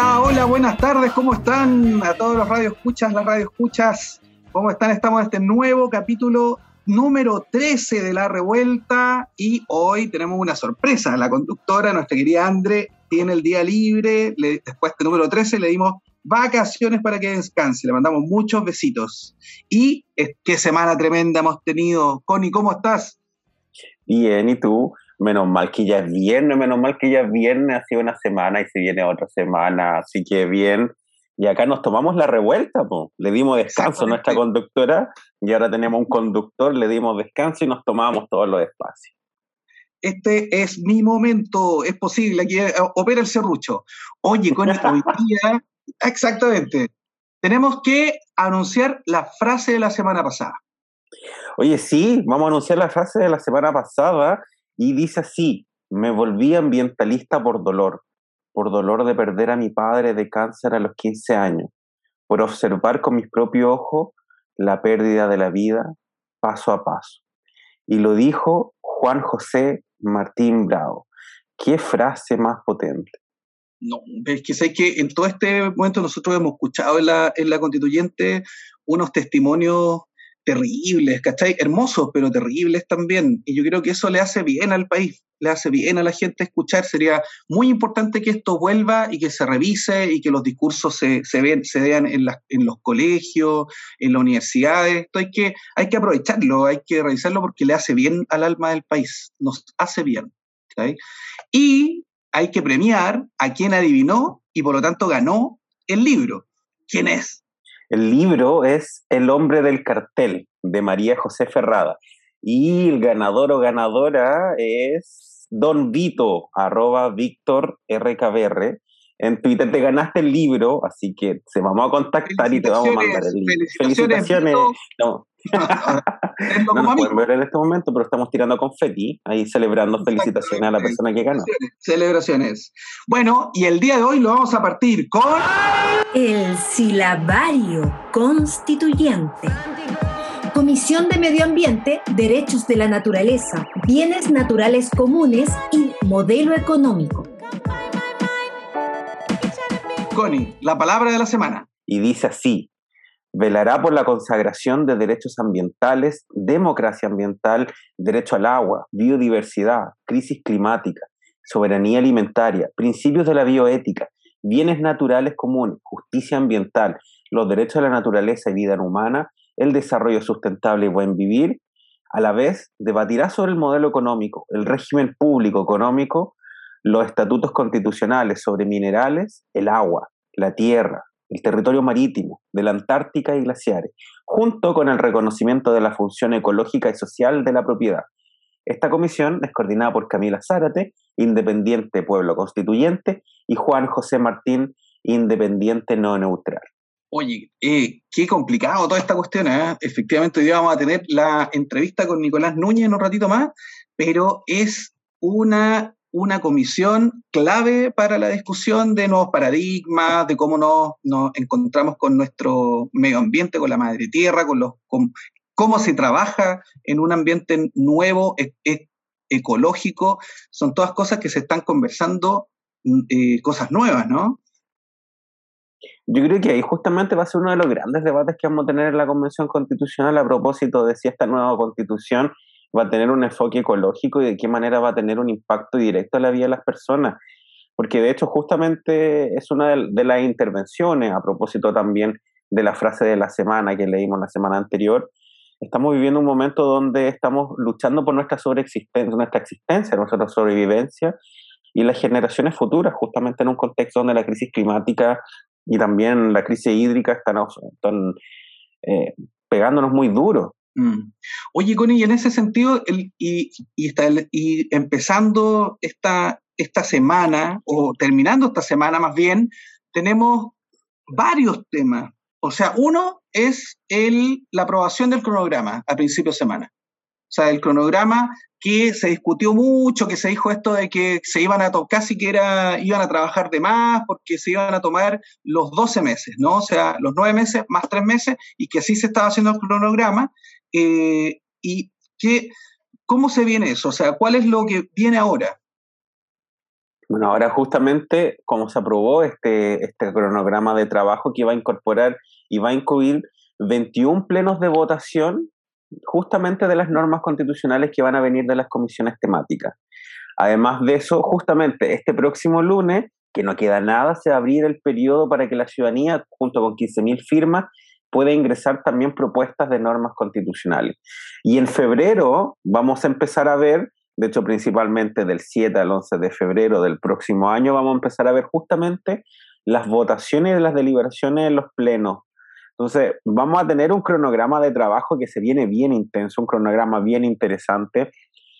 Hola, hola, buenas tardes, ¿cómo están? A todos los radioescuchas, las radioescuchas, ¿cómo están? Estamos en este nuevo capítulo número 13 de La Revuelta y hoy tenemos una sorpresa. La conductora, nuestra querida Andre, tiene el día libre, después de número 13 le dimos vacaciones para que descanse, le mandamos muchos besitos. Y qué semana tremenda hemos tenido. Connie, ¿cómo estás? Bien, ¿y tú? Menos mal que ya es viernes, menos mal que ya es viernes, ha sido una semana y se viene otra semana, así que bien. Y acá nos tomamos la revuelta, pues. le dimos descanso a nuestra conductora y ahora tenemos un conductor, le dimos descanso y nos tomamos todos los espacios. Este es mi momento, es posible, aquí opera el serrucho. Oye, con esta hoy día, exactamente, tenemos que anunciar la frase de la semana pasada. Oye, sí, vamos a anunciar la frase de la semana pasada y dice así, me volví ambientalista por dolor, por dolor de perder a mi padre de cáncer a los 15 años, por observar con mis propios ojos la pérdida de la vida paso a paso. Y lo dijo Juan José Martín Bravo. ¿Qué frase más potente? No, es que sé que en todo este momento nosotros hemos escuchado en la, en la constituyente unos testimonios terribles, ¿cachai? Hermosos, pero terribles también. Y yo creo que eso le hace bien al país, le hace bien a la gente escuchar. Sería muy importante que esto vuelva y que se revise y que los discursos se, se, vean, se vean en, en los colegios, en las universidades. Esto hay que, hay que aprovecharlo, hay que revisarlo porque le hace bien al alma del país, nos hace bien. Y hay que premiar a quien adivinó y por lo tanto ganó el libro. ¿Quién es? El libro es El hombre del cartel de María José Ferrada. Y el ganador o ganadora es Don Vito, arroba Víctor RKBR. En Twitter te ganaste el libro, así que se vamos a contactar y te vamos a mandar el libro. Felicitaciones. No. no nos pueden ver en este momento, pero estamos tirando confeti, ahí celebrando felicitaciones a la persona que ganó. Celebraciones. Bueno, y el día de hoy lo vamos a partir con... El silabario constituyente. Comisión de Medio Ambiente, Derechos de la Naturaleza, Bienes Naturales Comunes y Modelo Económico. La palabra de la semana. Y dice así, velará por la consagración de derechos ambientales, democracia ambiental, derecho al agua, biodiversidad, crisis climática, soberanía alimentaria, principios de la bioética, bienes naturales comunes, justicia ambiental, los derechos de la naturaleza y vida humana, el desarrollo sustentable y buen vivir, a la vez debatirá sobre el modelo económico, el régimen público económico, los estatutos constitucionales sobre minerales, el agua, la tierra, el territorio marítimo, de la Antártica y glaciares, junto con el reconocimiento de la función ecológica y social de la propiedad. Esta comisión es coordinada por Camila Zárate, independiente pueblo constituyente, y Juan José Martín, independiente no neutral. Oye, eh, qué complicado toda esta cuestión. ¿eh? Efectivamente, hoy vamos a tener la entrevista con Nicolás Núñez en un ratito más, pero es una una comisión clave para la discusión de nuevos paradigmas, de cómo nos, encontramos con nuestro medio ambiente, con la madre tierra, con, los, cómo se trabaja en un ambiente nuevo, e, e, ecológico. Son todas cosas que se están conversando, mm, eh, cosas nuevas, ¿no? Yo creo que ahí justamente va a ser uno de los grandes debates que vamos a tener en la Convención Constitucional a propósito de si esta nueva constitución va a tener un enfoque ecológico y de qué manera va a tener un impacto directo a la vida de las personas. Porque de hecho justamente es una de, las intervenciones, a propósito también de la frase de la semana que leímos la semana anterior, estamos viviendo un momento donde estamos luchando por nuestra sobreexistencia, nuestra existencia, nuestra sobrevivencia y las generaciones futuras, justamente en un contexto donde la crisis climática y también la crisis hídrica están, eh, pegándonos muy duro. Mm. Oye, Connie, y en ese sentido, y, y, empezando esta, esta semana, o terminando esta semana más bien, tenemos varios temas. O sea, uno es el, la aprobación del cronograma a principio de semana. O sea, el cronograma que se discutió mucho, que se dijo esto de que se iban a casi que era, iban a trabajar de más porque se iban a tomar los 12 meses, ¿no? O sea, los 9 meses más 3 meses y que así se estaba haciendo el cronograma. Eh, y que, ¿cómo se viene eso? O sea, ¿cuál es lo que viene ahora? Bueno, ahora justamente como se aprobó este, este cronograma de trabajo que va a incorporar y va a incluir 21 plenos de votación justamente de las normas constitucionales que van a venir de las comisiones temáticas. Además de eso, justamente este próximo lunes, que no queda nada, se va a abrir el periodo para que la ciudadanía, junto con 15.000 firmas, pueda ingresar también propuestas de normas constitucionales. Y en febrero vamos a empezar a ver, de hecho principalmente del 7 al 11 de febrero del próximo año, vamos a empezar a ver justamente las votaciones de las deliberaciones en los plenos entonces, vamos a tener un cronograma de trabajo que se viene bien intenso, un cronograma bien interesante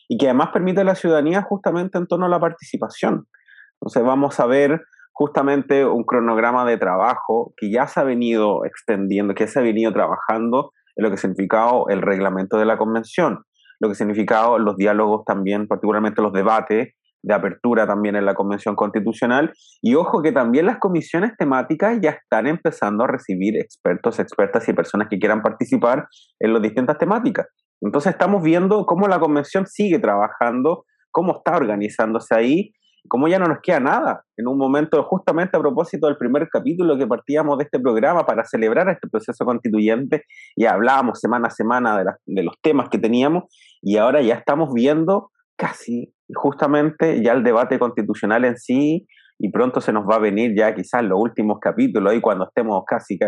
y que además permite a la ciudadanía justamente en torno a la participación. Entonces, vamos a ver justamente un cronograma de trabajo que ya se ha venido extendiendo, que se ha venido trabajando en lo que ha significado el reglamento de la convención, lo que ha significado los diálogos también, particularmente los debates de apertura también en la Convención Constitucional. Y ojo que también las comisiones temáticas ya están empezando a recibir expertos, expertas y personas que quieran participar en las distintas temáticas. Entonces estamos viendo cómo la Convención sigue trabajando, cómo está organizándose ahí, cómo ya no nos queda nada. En un momento, justamente a propósito del primer capítulo que partíamos de este programa para celebrar este proceso constituyente, y hablábamos semana a semana de, de los temas que teníamos y ahora ya estamos viendo casi justamente ya el debate constitucional en sí y pronto se nos va a venir ya quizás los últimos capítulos y cuando estemos casi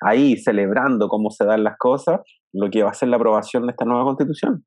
ahí celebrando cómo se dan las cosas, lo que va a ser la aprobación de esta nueva constitución.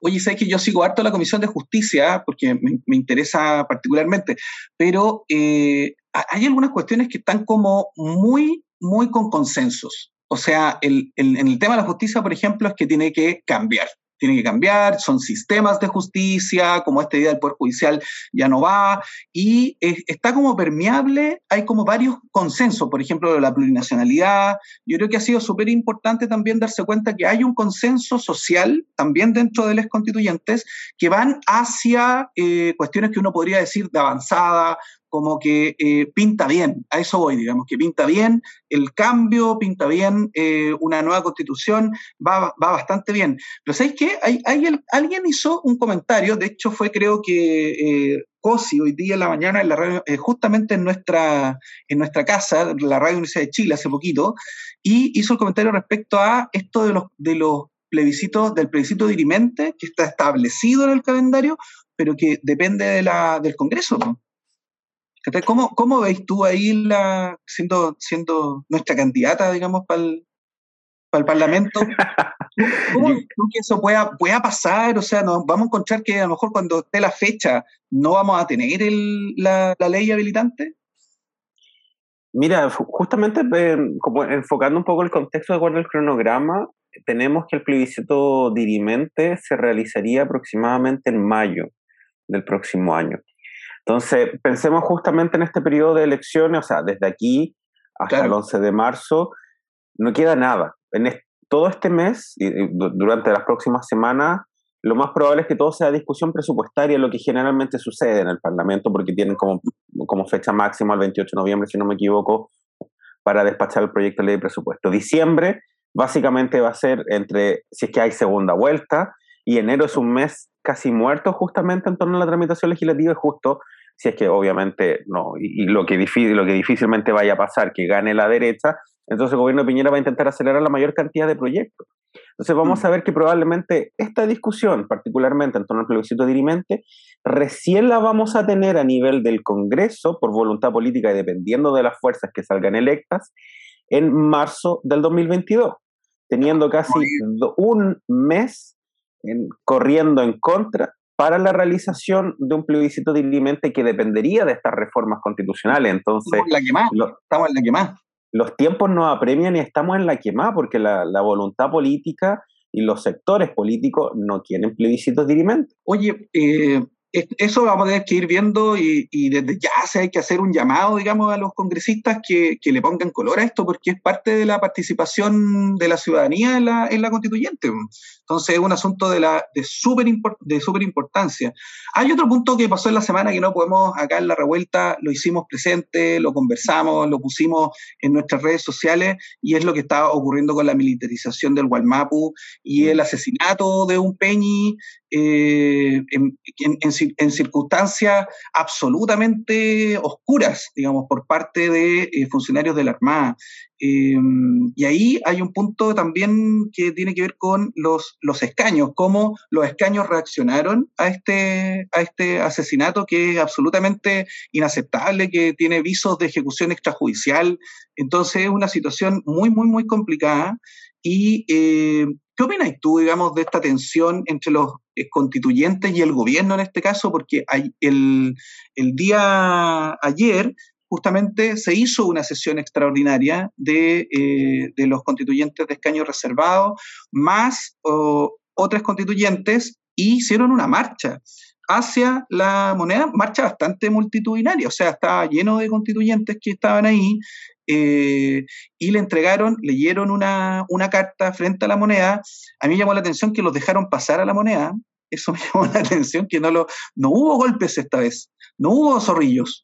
Oye, sabes que yo sigo harto la Comisión de Justicia porque me, interesa particularmente, pero eh, hay algunas cuestiones que están como muy, muy con consensos. O sea, el, en el tema de la justicia, por ejemplo, es que tiene que cambiar tiene que cambiar, son sistemas de justicia, como esta idea del Poder Judicial ya no va, y está como permeable, hay como varios consensos, por ejemplo, de la plurinacionalidad. Yo creo que ha sido súper importante también darse cuenta que hay un consenso social también dentro de los constituyentes que van hacia eh, cuestiones que uno podría decir de avanzada, como que eh, pinta bien, a eso voy, digamos, que pinta bien el cambio, pinta bien eh, una nueva constitución, va, bastante bien. Pero ¿sabéis qué? Hay, alguien hizo un comentario, de hecho fue creo que eh, Cosi hoy día en la mañana, en la radio, justamente en nuestra, en nuestra casa, la Radio Universidad de Chile hace poquito, y hizo el comentario respecto a esto de los, de los plebiscitos, del plebiscito dirimente, que está establecido en el calendario, pero que depende de la, del Congreso. ¿no? ¿Cómo, ¿Cómo veis tú ahí la, siendo, siendo nuestra candidata, digamos, para el, Parlamento? ¿Cómo que eso pueda, pueda pasar? O sea, nos vamos a encontrar que a lo mejor cuando esté la fecha no vamos a tener la, ley habilitante. Mira, justamente eh, como enfocando un poco el contexto de acuerdo al cronograma, tenemos que el plebiscito dirimente se realizaría aproximadamente en mayo del próximo año. Entonces, pensemos justamente en este periodo de elecciones, o sea, desde aquí hasta el 11 de marzo, no queda nada. En todo este mes y, durante las próximas semanas, lo más probable es que todo sea discusión presupuestaria, lo que generalmente sucede en el Parlamento, porque tienen como, como fecha máxima el 28 de noviembre, si no me equivoco, para despachar el proyecto de ley de presupuesto. Diciembre básicamente va a ser entre, si es que hay segunda vuelta, y enero es un mes casi muerto justamente en torno a la tramitación legislativa, es justo si es que obviamente no, y, lo, que difícil, lo que difícilmente vaya a pasar, que gane la derecha, entonces el gobierno de Piñera va a intentar acelerar la mayor cantidad de proyectos. Entonces vamos mm. a ver que probablemente esta discusión, particularmente en torno al plebiscito dirimente, recién la vamos a tener a nivel del Congreso por voluntad política y dependiendo de las fuerzas que salgan electas en marzo del 2022, teniendo casi un mes corriendo en contra para la realización de un plebiscito dirimente que dependería de estas reformas constitucionales. Entonces, estamos en la que estamos en la que Los tiempos nos apremian y estamos en la que porque la, voluntad política y los sectores políticos no quieren plebiscitos dirimentes. Oye, eh, eso vamos a tener que ir viendo y, desde ya se hay que hacer un llamado, digamos, a los congresistas que, le pongan color a esto, porque es parte de la participación de la ciudadanía en la, en la constituyente. Entonces es un asunto de, la, de súper importancia. Hay otro punto que pasó en la semana que no podemos, acá en la revuelta, lo hicimos presente, lo conversamos, lo pusimos en nuestras redes sociales, y es lo que está ocurriendo con la militarización del Gualmapu y el asesinato de un Peñi eh, en, circunstancias absolutamente oscuras, digamos, por parte de eh, funcionarios de la Armada. Eh, y ahí hay un punto también que tiene que ver con los, los escaños, cómo los escaños reaccionaron a este, a este asesinato que es absolutamente inaceptable, que tiene visos de ejecución extrajudicial. Entonces es una situación muy, muy, muy complicada. Y ¿Qué opinas tú, digamos, de esta tensión entre los eh, constituyentes y el gobierno en este caso? Porque el, el día ayer justamente se hizo una sesión extraordinaria de, eh, de los constituyentes de escaño reservado, más otras constituyentes, y hicieron una marcha hacia la moneda, marcha bastante multitudinaria, o sea, estaba lleno de constituyentes que estaban ahí eh, y le entregaron, leyeron una, una, carta frente a la moneda. A mí llamó la atención que los dejaron pasar a la moneda. Eso me llamó la atención que no, lo, no hubo golpes esta vez, no hubo zorrillos,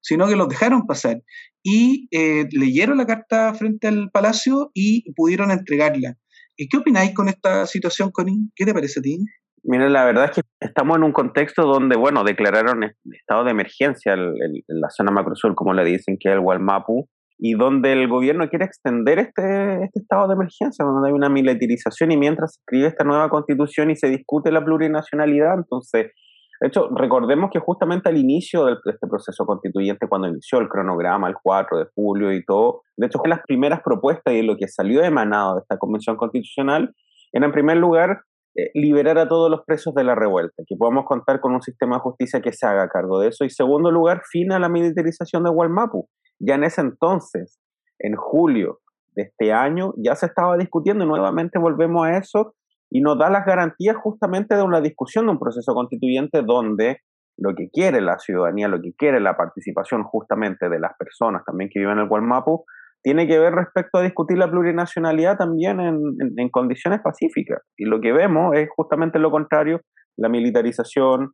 sino que los dejaron pasar. Y eh, leyeron la carta frente al palacio y pudieron entregarla. ¿Y ¿Qué opináis con esta situación, Connie? ¿Qué te parece a ti? Mira, la verdad es que estamos en un contexto donde, bueno, declararon estado de emergencia en la zona macrosur, como le dicen, que es el Gualmapu, y donde el gobierno quiere extender este, este estado de emergencia, donde hay una militarización y mientras se escribe esta nueva constitución y se discute la plurinacionalidad, entonces, de hecho, recordemos que justamente al inicio de este proceso constituyente, cuando inició el cronograma, el 4 de julio y todo, de hecho, las primeras propuestas y lo que salió emanado de esta convención constitucional era, en primer lugar, eh, liberar a todos los presos de la revuelta, que podamos contar con un sistema de justicia que se haga cargo de eso. Y segundo lugar, fin a la militarización de Gualmapu. Ya en ese entonces, en julio de este año, ya se estaba discutiendo y nuevamente volvemos a eso y nos da las garantías justamente de una discusión de un proceso constituyente donde lo que quiere la ciudadanía, lo que quiere la participación justamente de las personas también que viven en el Gualmapu, tiene que ver respecto a discutir la plurinacionalidad también en, condiciones pacíficas. Y lo que vemos es justamente lo contrario, la militarización,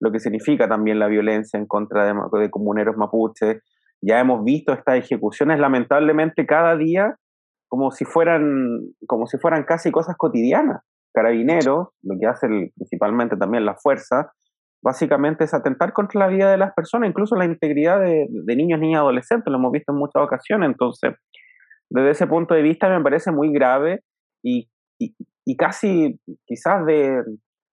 lo que significa también la violencia en contra de, de comuneros mapuches, ya hemos visto estas ejecuciones lamentablemente cada día como si fueran, como si fueran casi cosas cotidianas. Carabineros, lo que hace principalmente también la fuerza, básicamente es atentar contra la vida de las personas, incluso la integridad de, niños, niñas, adolescentes, lo hemos visto en muchas ocasiones. Entonces, desde ese punto de vista me parece muy grave y, y, casi quizás de,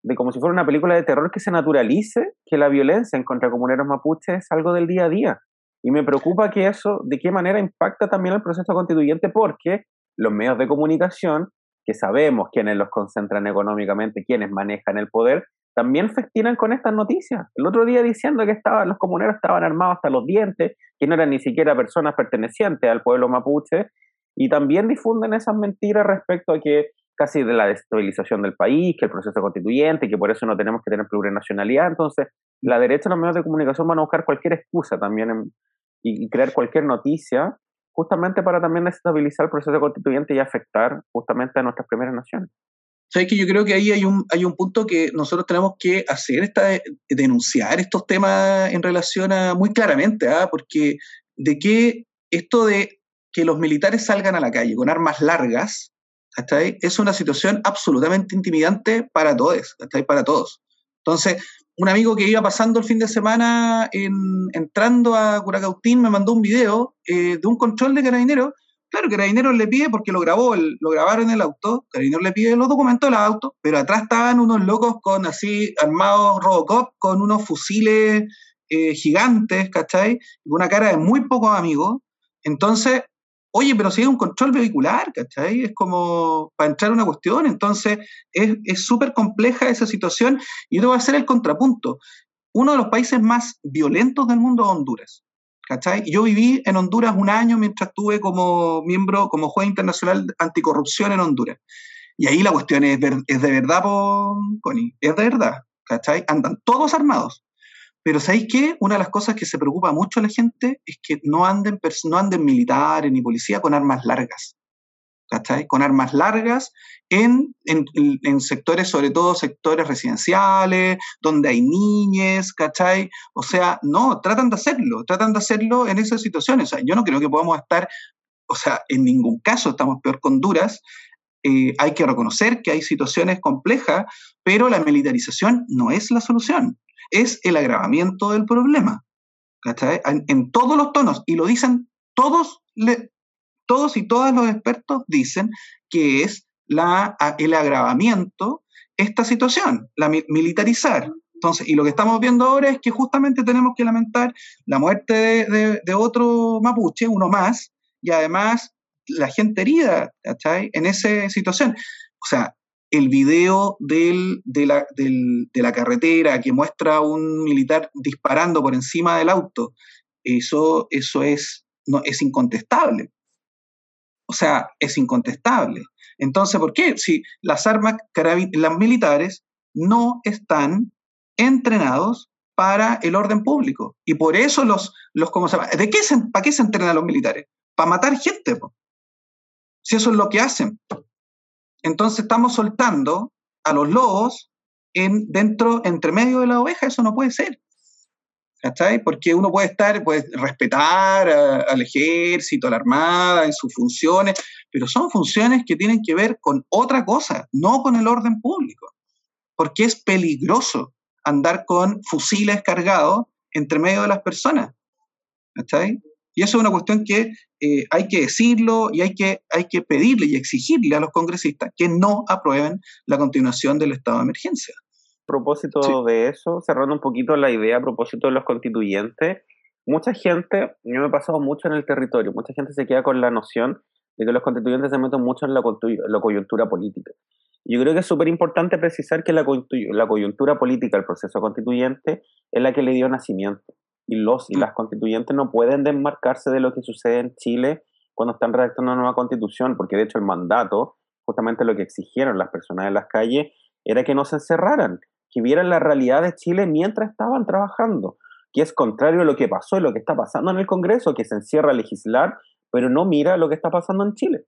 de, como si fuera una película de terror que se naturalice que la violencia en contra comuneros mapuches es algo del día a día. Y me preocupa que eso, de qué manera impacta también el proceso constituyente, porque los medios de comunicación, que sabemos quiénes los concentran económicamente, quiénes manejan el poder, también festinan con estas noticias. El otro día diciendo que estaban, los comuneros estaban armados hasta los dientes, que no eran ni siquiera personas pertenecientes al pueblo mapuche, y también difunden esas mentiras respecto a que casi de la destabilización del país, que el proceso constituyente, que por eso no tenemos que tener plurinacionalidad. Entonces, la derecha los medios de comunicación van a buscar cualquier excusa también y, crear cualquier noticia, justamente para también desestabilizar el proceso constituyente y afectar justamente a nuestras primeras naciones. Sabes que yo creo que ahí hay un, hay un punto que nosotros tenemos que hacer, esta, denunciar estos temas en relación a, muy claramente, ¿ah? porque de que esto de que los militares salgan a la calle con armas largas, es una situación absolutamente intimidante para todos, para todos. Entonces, un amigo que iba pasando el fin de semana entrando a Curacautín me mandó un video eh, de un control de carabineros. Claro, Carabineros le pide, porque lo grabó, lo grabaron en el auto, Carabineros le pide los documentos del auto, pero atrás estaban unos locos con así, armados Robocop, con unos fusiles eh, gigantes, ¿cachai? Una cara de muy pocos amigos. Entonces, Oye, pero si hay un control vehicular, ¿cachai? Es como para entrar una cuestión, entonces es súper compleja esa situación y yo te voy a hacer el contrapunto. Uno de los países más violentos del mundo es Honduras, ¿cachai? Yo viví en Honduras un año mientras estuve como miembro, como juez internacional anticorrupción en Honduras. Y ahí la cuestión es, es de verdad, Connie, es de verdad, ¿cachai? Andan todos armados. Pero ¿sabéis qué? Una de las cosas que se preocupa mucho a la gente es que no anden, no anden militares ni policía con armas largas. ¿Cachai? Con armas largas en, en, sectores, sobre todo sectores residenciales, donde hay niñes, ¿cachai? O sea, no, tratan de hacerlo, tratan de hacerlo en esas situaciones. O sea, yo no creo que podamos estar, o sea, en ningún caso estamos peor con Honduras, eh, hay que reconocer que hay situaciones complejas, pero la militarización no es la solución es el agravamiento del problema. En, todos los tonos, y lo dicen todos, todos y todas los expertos dicen que es la, el agravamiento esta situación, la militarizar. Entonces, y lo que estamos viendo ahora es que justamente tenemos que lamentar la muerte de, de otro mapuche, uno más, y además la gente herida, ¿cachai? En esa situación. O sea, el video de, la, carretera que muestra a un militar disparando por encima del auto, eso, eso es, es incontestable. O sea, es incontestable. Entonces, ¿por qué? Si las armas las militares no están entrenados para el orden público. Y por eso los, los ¿cómo se llama? ¿De qué se, ¿Para qué se entrenan los militares? Para matar gente. Si eso es lo que hacen. Entonces estamos soltando a los lobos en, dentro, entre medio de la oveja, eso no puede ser. ¿Cachai? Porque uno puede estar, puede respetar al ejército, a la armada, en sus funciones, pero son funciones que tienen que ver con otra cosa, no con el orden público. Porque es peligroso andar con fusiles cargados entre medio de las personas. ¿Cachai? Y eso es una cuestión que eh, hay que decirlo y hay que, hay que pedirle y exigirle a los congresistas que no aprueben la continuación del estado de emergencia. A propósito de eso, cerrando un poquito la idea a propósito de los constituyentes, mucha gente, yo me he pasado mucho en el territorio, mucha gente se queda con la noción de que los constituyentes se meten mucho en la, la coyuntura política. Yo creo que es súper importante precisar que la, la coyuntura política, el proceso constituyente, es la que le dio nacimiento y los y mm. las constituyentes no pueden desmarcarse de lo que sucede en Chile cuando están redactando una nueva constitución, porque de hecho el mandato, justamente lo que exigieron las personas en las calles, era que no se encerraran, que vieran la realidad de Chile mientras estaban trabajando, que es contrario a lo que pasó y lo que está pasando en el Congreso, que se encierra a legislar, pero no mira lo que está pasando en Chile.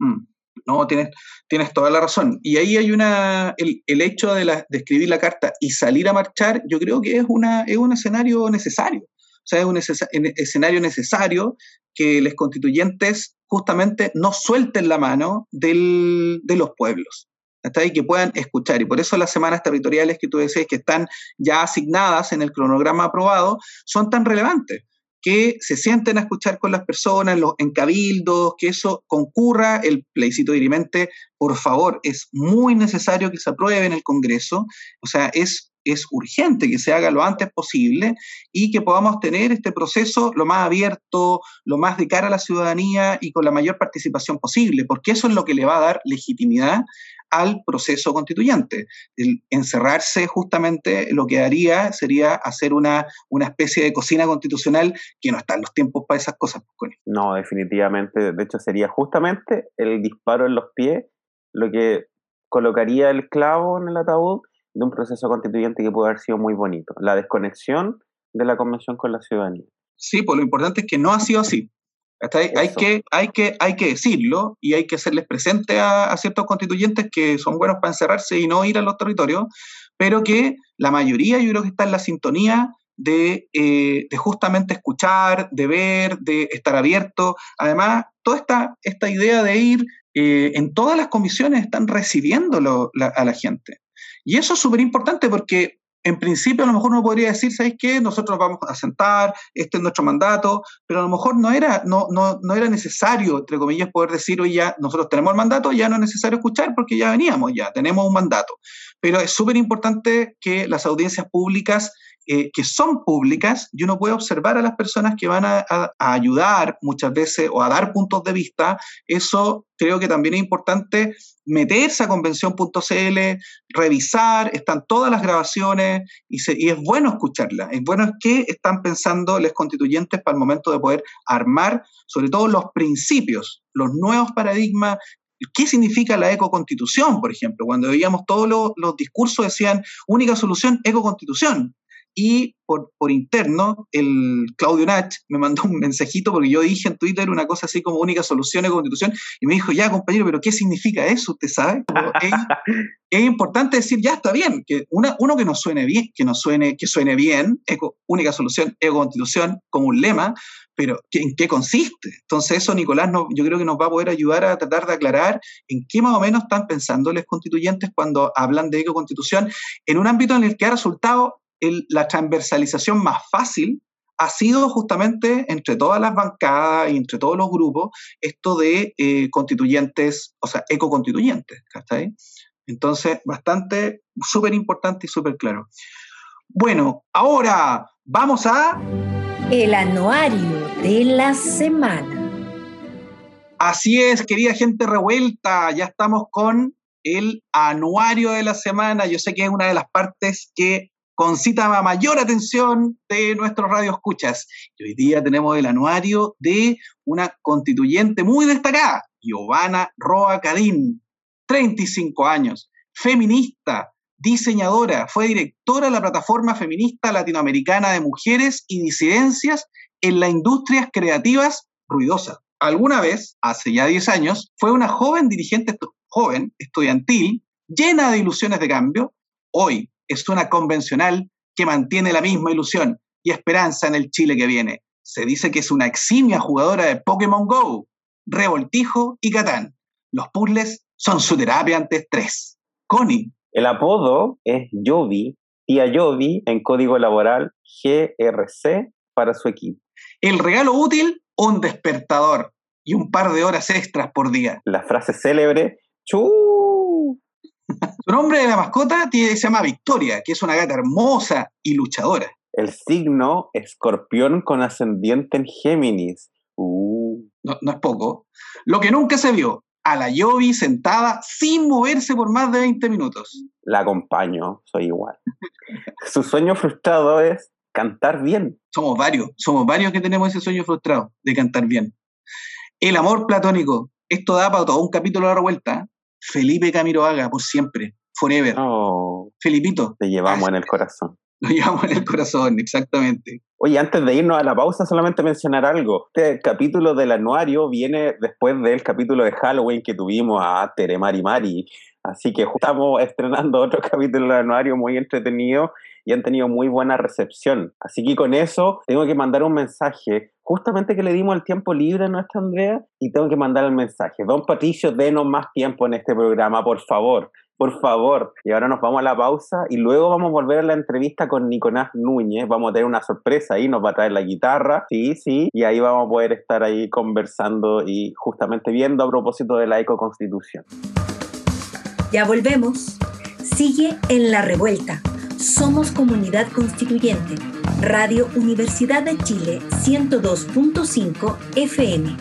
Mm. No, tienes, tienes toda la razón. Y ahí hay una, el, el hecho de, la, de, escribir la carta y salir a marchar, yo creo que es, una, es un escenario necesario. O sea, es un escenario necesario que los constituyentes justamente no suelten la mano del, de los pueblos. Hasta ahí que puedan escuchar. Y por eso las semanas territoriales que tú decías que están ya asignadas en el cronograma aprobado son tan relevantes que se sienten a escuchar con las personas, los, en cabildos, que eso concurra, el plebiscito dirimente, por favor, es muy necesario que se apruebe en el Congreso, o sea, es, es urgente que se haga lo antes posible y que podamos tener este proceso lo más abierto, lo más de cara a la ciudadanía y con la mayor participación posible, porque eso es lo que le va a dar legitimidad al proceso constituyente. El encerrarse justamente lo que haría sería hacer una, una especie de cocina constitucional que no están los tiempos para esas cosas. Pues, no, definitivamente. De hecho, sería justamente el disparo en los pies lo que colocaría el clavo en el ataúd de un proceso constituyente que puede haber sido muy bonito. La desconexión de la convención con la ciudadanía. Sí, pues lo importante es que no ha sido así. Hay que, hay, que, hay que decirlo y hay que hacerles presente a, ciertos constituyentes que son buenos para encerrarse y no ir a los territorios, pero que la mayoría yo creo que está en la sintonía de, eh, justamente escuchar, de ver, de estar abierto. Además, toda esta, esta idea de ir eh, en todas las comisiones están recibiendo a la gente. Y eso es súper importante porque en principio a lo mejor uno podría decir, ¿sabéis qué? Nosotros vamos a sentar, este es nuestro mandato, pero a lo mejor no era, no, no, no era necesario, entre comillas, poder decir, oye, ya nosotros tenemos el mandato, ya no es necesario escuchar porque ya veníamos, ya tenemos un mandato. Pero es súper importante que las audiencias públicas eh, que son públicas y uno puede observar a las personas que van a, ayudar muchas veces o a dar puntos de vista. Eso creo que también es importante meterse a convención.cl, revisar, están todas las grabaciones y, es bueno escucharlas. Es bueno qué están pensando los constituyentes para el momento de poder armar, sobre todo los principios, los nuevos paradigmas ¿Qué significa la ecoconstitución, por ejemplo? Cuando veíamos todos los discursos decían única solución, ecoconstitución y por, por, interno, el Claudio Nach me mandó un mensajito porque yo dije en Twitter una cosa así como única solución de constitución y me dijo, ya compañero, pero ¿qué significa eso? ¿Usted sabe? es, es, importante decir, ya está bien, que una, uno que nos suene bien, que nos suene, que suene bien, eco, única solución, eco-constitución, como un lema, pero ¿en qué consiste? Entonces eso, Nicolás, no, yo creo que nos va a poder ayudar a tratar de aclarar en qué más o menos están pensando los constituyentes cuando hablan de eco-constitución en un ámbito en el que ha resultado la transversalización más fácil ha sido justamente entre todas las bancadas y entre todos los grupos esto de eh, constituyentes, o sea, ecoconstituyentes, ¿cachai? Entonces, bastante, súper importante y súper claro. Bueno, ahora vamos a... El anuario de la semana. Así es, querida gente revuelta, ya estamos con el anuario de la semana. Yo sé que es una de las partes que concita mayor atención de nuestros radioescuchas. Y hoy día tenemos el anuario de una constituyente muy destacada, Giovanna Roa Cadín, 35 años, feminista, diseñadora, fue directora de la plataforma feminista latinoamericana de mujeres y disidencias en las industrias creativas ruidosas. Alguna vez, hace ya 10 años, fue una joven dirigente joven, estudiantil, llena de ilusiones de cambio. Hoy, es una convencional que mantiene la misma ilusión y esperanza en el Chile que viene. Se dice que es una eximia jugadora de Pokémon Go, Revoltijo y Catán. Los puzzles son su terapia ante estrés. Connie. El apodo es Yovi, tía Yovi en código laboral GRC para su equipo. El regalo útil, un despertador y un par de horas extras por día. La frase célebre, ¡Chu! Su nombre de la mascota se llama Victoria, que es una gata hermosa y luchadora. El signo escorpión con ascendiente en Géminis. Uh. No, no, es poco. Lo que nunca se vio, a la Yovi sentada sin moverse por más de 20 minutos. La acompaño, soy igual. Su sueño frustrado es cantar bien. Somos varios, somos varios que tenemos ese sueño frustrado de cantar bien. El amor platónico. Esto da para todo un capítulo de la revuelta. Felipe Camiroaga, por siempre, forever. Oh, Felipito. Te llevamos en el corazón. Lo llevamos en el corazón, exactamente. Oye, antes de irnos a la pausa, solamente mencionar algo. Este capítulo del anuario viene después del capítulo de Halloween que tuvimos a Tere Mari Mari. Así que estamos estrenando otro capítulo del anuario muy entretenido y han tenido muy buena recepción. Así que con eso tengo que mandar un mensaje, justamente que le dimos el tiempo libre a nuestra Andrea, y tengo que mandar el mensaje. Don Patricio, denos más tiempo en este programa, por favor. Por favor. Y ahora nos vamos a la pausa y luego vamos a volver a la entrevista con Nicolás Núñez. Vamos a tener una sorpresa ahí, nos va a traer la guitarra, sí, sí, y ahí vamos a poder estar ahí conversando y justamente viendo a propósito de la ecoconstitución. Ya volvemos. Sigue en la revuelta. Somos Comunidad Constituyente. Radio Universidad de Chile 102.5 FM.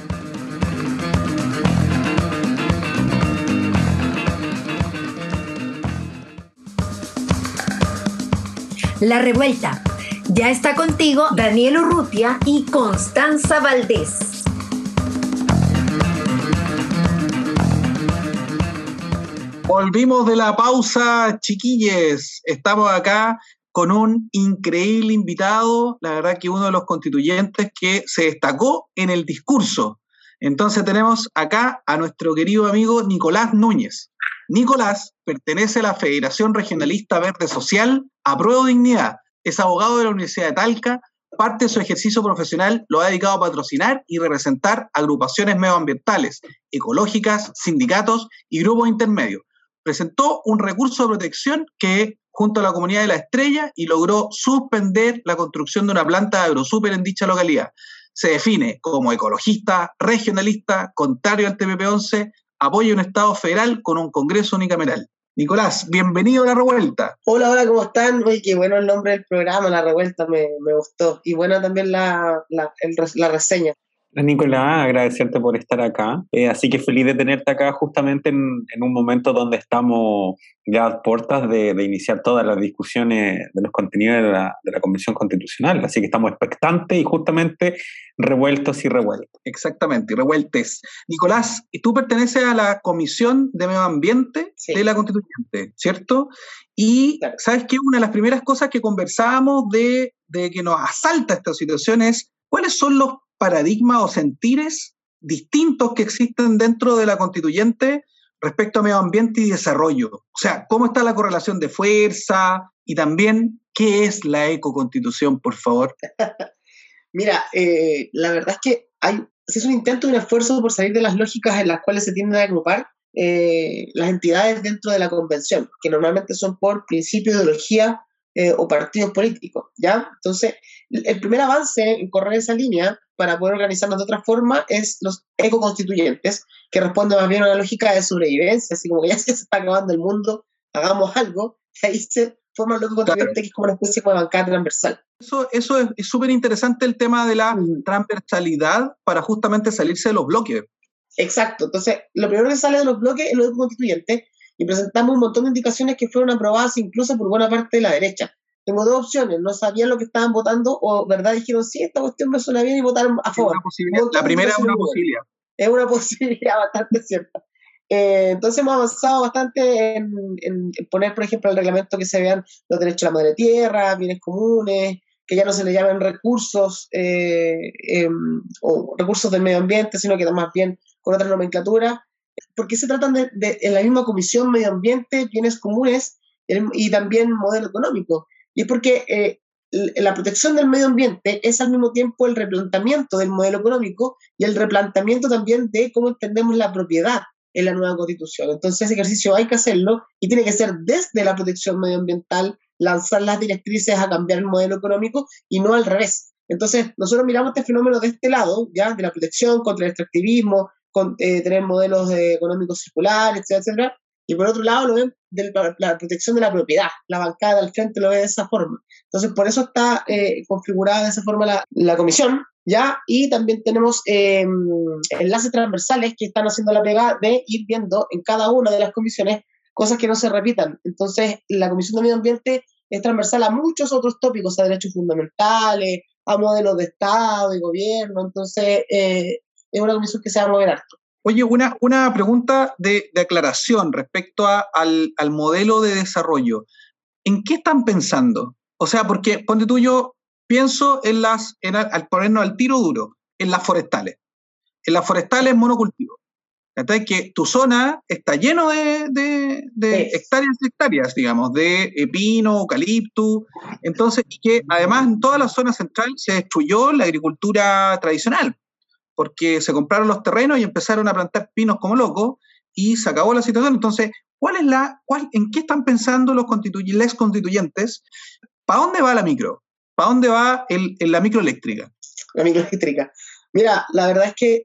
La Revuelta. Ya está contigo Daniel Urrutia y Constanza Valdés. Volvimos de la pausa, chiquilles. Estamos acá con un increíble invitado, la verdad que uno de los constituyentes que se destacó en el discurso. Entonces tenemos acá a nuestro querido amigo Nicolás Núñez. Nicolás pertenece a la Federación Regionalista Verde Social, Apruebo Dignidad, es abogado de la Universidad de Talca, parte de su ejercicio profesional lo ha dedicado a patrocinar y representar agrupaciones medioambientales, ecológicas, sindicatos y grupos intermedios presentó un recurso de protección que junto a la comunidad de la Estrella y logró suspender la construcción de una planta de agrosuper en dicha localidad. Se define como ecologista, regionalista, contrario al TPP-11, apoya un Estado federal con un Congreso unicameral. Nicolás, bienvenido a La Revuelta. Hola, hola, ¿cómo están? Oye, qué bueno el nombre del programa, La Revuelta, me, me gustó. Y bueno también la, la, la reseña. Nicolás, agradecerte por estar acá. Eh, así que feliz de tenerte acá justamente en, un momento donde estamos ya a puertas de, iniciar todas las discusiones de los contenidos de la, de la Convención Constitucional. Así que estamos expectantes y justamente revueltos y revueltos. Exactamente, y revueltes. Nicolás, tú perteneces a la Comisión de Medio Ambiente de la Constituyente, ¿cierto? Y sabes que una de las primeras cosas que conversábamos de, de que nos asalta esta situación es cuáles son los paradigmas o sentires distintos que existen dentro de la constituyente respecto a medio ambiente y desarrollo. O sea, cómo está la correlación de fuerza y también qué es la ecoconstitución, por favor. Mira, eh, la verdad es que hay, es un intento y un esfuerzo por salir de las lógicas en las cuales se tienden a agrupar eh, las entidades dentro de la convención, que normalmente son por principio, ideología eh, o partidos políticos, ¿ya? Entonces, el primer avance en correr esa línea para poder organizarnos de otra forma es los ecoconstituyentes, que responden más bien a una lógica de sobrevivencia, así como que ya se está acabando el mundo, hagamos algo, y ahí se forma lo ecoconstituyente que es como una especie de bancada transversal. Eso, eso es súper interesante el tema de la transversalidad para justamente salirse de los bloques. Exacto, entonces lo primero que sale de los bloques es lo ecoconstituyente y presentamos un montón de indicaciones que fueron aprobadas incluso por buena parte de la derecha tengo dos opciones, no sabían lo que estaban votando o verdad dijeron, sí, esta cuestión me suena bien y votaron a favor. La primera es una posibilidad. Es una posibilidad bastante cierta. Eh, entonces hemos avanzado bastante en, poner, por ejemplo, el reglamento que se vean los derechos a la madre tierra, bienes comunes, que ya no se le llamen recursos eh, em, o recursos del medio ambiente, sino que más bien con otra nomenclatura, porque se tratan de, en la misma comisión medio ambiente, bienes comunes y también modelo económico. Y es porque eh, la protección del medio ambiente es al mismo tiempo el replanteamiento del modelo económico y el replanteamiento también de cómo entendemos la propiedad en la nueva constitución. Entonces ese ejercicio hay que hacerlo y tiene que ser desde la protección medioambiental, lanzar las directrices a cambiar el modelo económico y no al revés. Entonces nosotros miramos este fenómeno de este lado, ya de la protección contra el extractivismo, con, eh, tener modelos económicos circulares, etcétera, etcétera, y por otro lado lo ven de la, protección de la propiedad. La bancada al frente lo ve de esa forma. Entonces, por eso está eh, configurada de esa forma la, la, comisión, ¿ya? Y también tenemos em, enlaces transversales que están haciendo la pega de ir viendo en cada una de las comisiones cosas que no se repitan. Entonces, la Comisión de Medio Ambiente es transversal a muchos otros tópicos, a derechos fundamentales, a modelos de Estado y gobierno. Entonces, eh, es una comisión que se va a mover harto. Oye, una, una pregunta de, aclaración respecto al, modelo de desarrollo. ¿En qué están pensando? O sea, porque ponte tú, yo pienso en las, en, al ponernos al tiro duro, en las forestales. En las forestales monocultivo. Entonces, que tu zona está lleno de, hectáreas y hectáreas, digamos, de pino, eucalipto. Entonces, que además en toda la zona central se destruyó la agricultura tradicional porque se compraron los terrenos y empezaron a plantar pinos como locos y se acabó la situación. Entonces, ¿cuál es la, cuál, ¿en qué están pensando los constituyentes, constituyentes? ¿Para dónde va la micro? ¿Para dónde va el, la microeléctrica? La microeléctrica. Mira, la verdad es que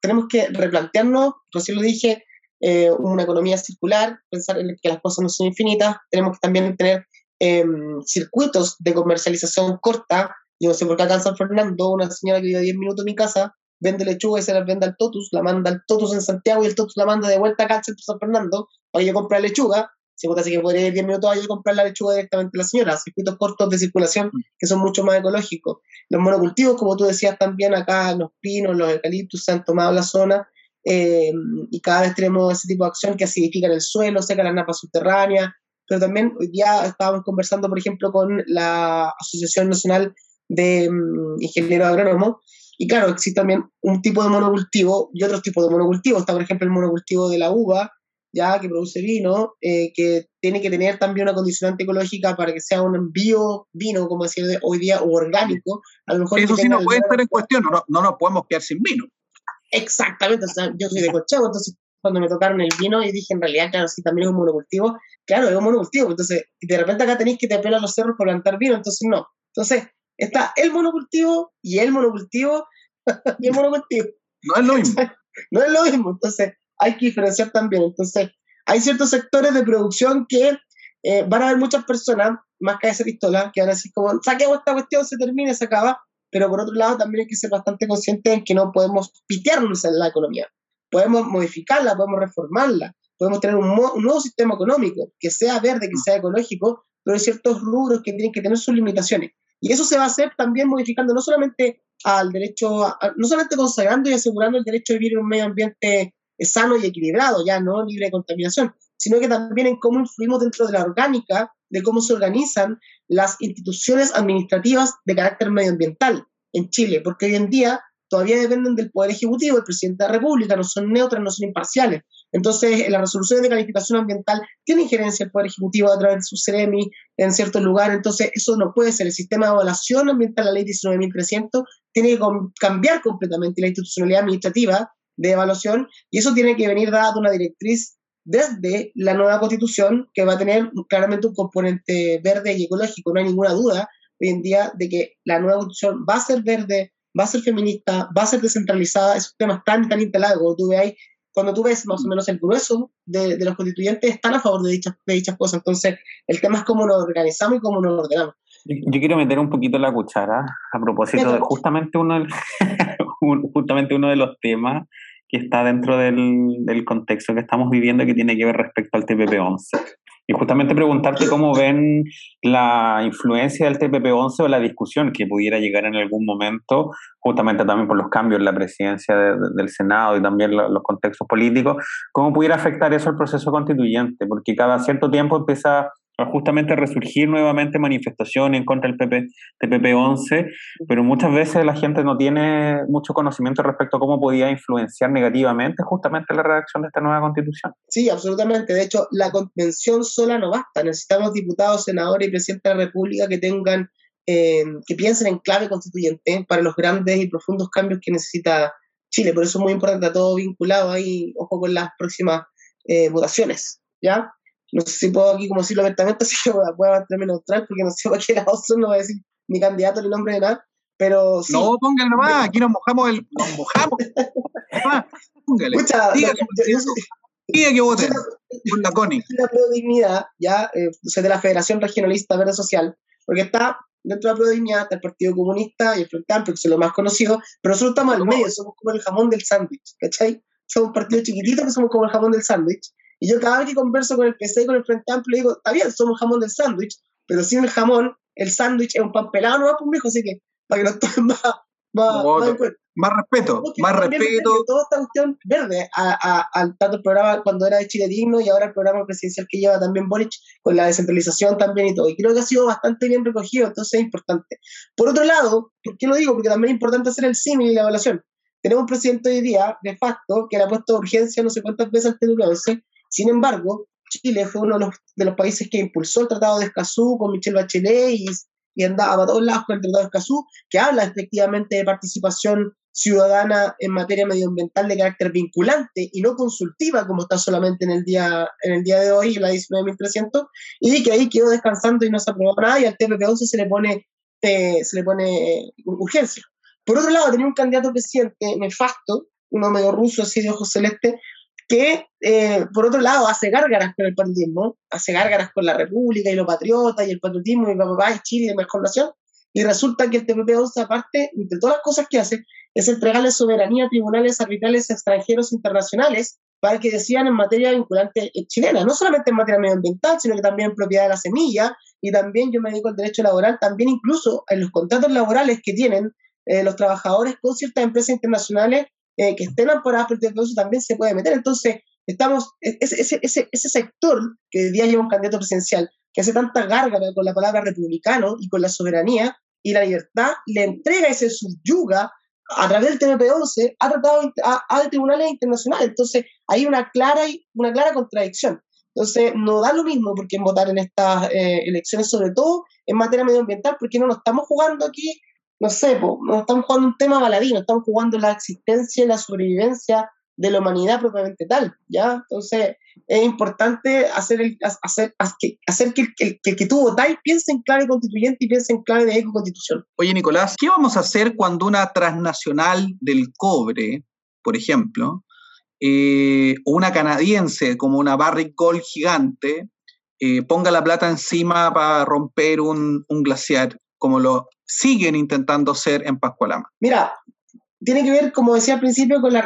tenemos que replantearnos, recién lo dije, eh, una economía circular, pensar en que las cosas no son infinitas, tenemos que también tener em, circuitos de comercialización corta. Yo no sé por qué San Fernando, una señora que vive 10 minutos en mi casa, vende lechuga y se la vende al Totus, la manda al Totus en Santiago y el Totus la manda de vuelta acá al centro San Fernando para que comprar lechuga. Si así que podría ir 10 minutos a comprar la lechuga directamente a la señora. Circuitos cortos de circulación que son mucho más ecológicos. Los monocultivos, como tú decías también, acá los pinos, los eucaliptus se han tomado la zona eh, y cada vez tenemos ese tipo de acción que acidifican el suelo, seca las napas subterráneas. Pero también hoy día estábamos conversando, por ejemplo, con la Asociación Nacional de mm, Ingenieros Agrónomos y claro, existe también un tipo de monocultivo y otros tipos de monocultivo. Está, por ejemplo, el monocultivo de la uva, ya que produce vino, eh, que tiene que tener también una condicionante ecológica para que sea un bio vino, como decir hoy día, o orgánico. A lo mejor Eso sí no puede estar en cuestión, no, no nos podemos quedar sin vino. Exactamente, yo soy de Cochego, entonces cuando me tocaron el vino y dije, en realidad, claro, sí, también es un monocultivo, claro, es un monocultivo, entonces de repente acá tenéis que te apelar los cerros para plantar vino, entonces no. Entonces, está el monocultivo y el monocultivo y el monocultivo. No es lo mismo. no es lo mismo. Entonces, hay que diferenciar también. Entonces, hay ciertos sectores de producción que eh, van a haber muchas personas, más que esa pistola, que van a decir como, saquemos esta cuestión, se termina, se acaba. pero por otro lado también hay que ser bastante conscientes en que no podemos pitearnos en la economía. Podemos modificarla, podemos reformarla, podemos tener un, un nuevo sistema económico que sea verde, que sea ecológico, pero hay ciertos rubros que tienen que tener sus limitaciones. Y eso se va a hacer también modificando no solamente al derecho, no solamente consagrando y asegurando el derecho a vivir en un medio ambiente sano y equilibrado, ya no libre de contaminación, sino que también en cómo influimos dentro de la orgánica, de cómo se organizan las instituciones administrativas de carácter medioambiental en Chile, porque hoy en día todavía dependen del Poder Ejecutivo, del Presidente de la República, no son neutras, no son imparciales. Entonces, en las resoluciones de calificación ambiental tiene injerencia el Poder Ejecutivo a través de su CEREMI en ciertos lugares, entonces eso no puede ser. El sistema de evaluación ambiental, la ley 19.300, tiene que cambiar completamente la institucionalidad administrativa de evaluación y eso tiene que venir dado una directriz desde la nueva constitución que va a tener claramente un componente verde y ecológico, no hay ninguna duda hoy en día de que la nueva constitución va a ser verde, va a ser feminista, va a ser descentralizada, esos temas tan, tan instalados, tú veis cuando tú ves más o menos el grueso de, los constituyentes, están a favor de dichas, de dichas cosas. Entonces, el tema es cómo nos organizamos y cómo nos ordenamos. Yo quiero meter un poquito la cuchara a propósito de justamente uno, justamente uno de los temas que está dentro del, del contexto que estamos viviendo que tiene que ver respecto al TPP-11. Y justamente preguntarte cómo ven la influencia del TPP-11 o la discusión que pudiera llegar en algún momento, justamente también por los cambios en la presidencia del Senado y también los contextos políticos, cómo pudiera afectar eso al proceso constituyente, porque cada cierto tiempo empieza justamente resurgir nuevamente manifestaciones en contra del PP, TPP-11, pero muchas veces la gente no tiene mucho conocimiento respecto a cómo podía influenciar negativamente justamente la redacción de esta nueva constitución. Sí, absolutamente. De hecho, la convención sola no basta. Necesitamos diputados, senadores y presidentes de la República que tengan, eh, que piensen en clave constituyente para los grandes y profundos cambios que necesita Chile. Por eso es muy importante, todo vinculado ahí, ojo con las próximas eh, votaciones. ¿Ya? No sé si puedo aquí como decirlo abiertamente, así que voy a mantenerme neutral porque no sé para qué lado no voy a decir ni candidato ni nombre de nada, pero sí. No, póngale nomás, aquí nos mojamos, el, nos mojamos. póngale. Escucha, diga, que, diga que vote por la CONI. La Prodignidad, ya, eh, de la Federación Regionalista Verde Social, porque está dentro de la Prodignidad, está el Partido Comunista y el Frente Amplio, que son los más conocidos, pero nosotros estamos al medio, somos como el jamón del sándwich, ¿cachai? Somos un partido chiquitito que somos como el jamón del sándwich, y yo cada vez que converso con el PC y con el Frente Amplio, digo, está bien, somos jamón del sándwich, pero sin el jamón, el sándwich es un pan pelado, no va mijo, así que para que nos tomen más, más, más, respeto, más respeto. Toda esta cuestión verde al tanto el programa cuando era de Chile Digno y ahora el programa presidencial que lleva también Boric con la descentralización también y todo. Y creo que ha sido bastante bien recogido, entonces es importante. Por otro lado, ¿por qué lo digo? Porque también es importante hacer el símil y la evaluación. Tenemos un presidente hoy día, de facto, que le ha puesto urgencia no sé cuántas veces al TWS, sin embargo, Chile fue uno de los, países que impulsó el Tratado de Escazú con Michelle Bachelet y, y andaba a todos lados con el Tratado de Escazú, que habla efectivamente de participación ciudadana en materia medioambiental de carácter vinculante y no consultiva como está solamente en el día, en el día de hoy, la 19.300, y que ahí quedó descansando y no se aprobó nada y al TPP-11 se le pone, eh, se le pone urgencia. Por otro lado, tenía un candidato presidente nefasto, uno medio ruso así de ojos celestes, que eh, por otro lado hace gárgaras con el patriotismo, hace gárgaras con la República y los patriotas y el patriotismo y papá y Chile y mejor nación, y resulta que el TPP-11 aparte, de todas las cosas que hace, es entregarle soberanía a tribunales arbitrales extranjeros internacionales para que decidan en materia vinculante chilena, no solamente en materia medioambiental, sino que también en propiedad de la semilla, y también yo me dedico al derecho laboral, también incluso en los contratos laborales que tienen eh, los trabajadores con ciertas empresas internacionales eh, que estén amparadas por el eso también se puede meter. Entonces, estamos, e-, ese, ese, ese, sector que hoy día lleva un candidato presidencial, que hace tanta gárgara con la palabra republicano y con la soberanía y la libertad, le entrega y se subyuga a través del TPP-11 a, tratado, a, a tribunales internacionales. Entonces, hay una clara, una clara contradicción. Entonces, no da lo mismo por qué votar en estas eh, elecciones, sobre todo en materia medioambiental, porque no nos estamos jugando aquí no sé, no estamos jugando un tema baladino, estamos jugando la existencia y la sobrevivencia de la humanidad propiamente tal, ¿ya? Entonces, es importante hacer, el, hacer, hacer que, el, que, que tú votáis piense en clave constituyente y piense en clave de eco-constitución. Oye, Nicolás, ¿qué vamos a hacer cuando una transnacional del cobre, por ejemplo, eh, o una canadiense como una Barrick Gold gigante, eh, ponga la plata encima para romper un, un glaciar como lo siguen intentando ser en Pascualama? Mira, tiene que ver, como decía al principio, con la,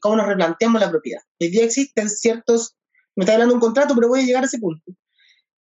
cómo nos replanteamos la propiedad. Hoy día existen ciertos, me está hablando un contrato, pero voy a llegar a ese punto.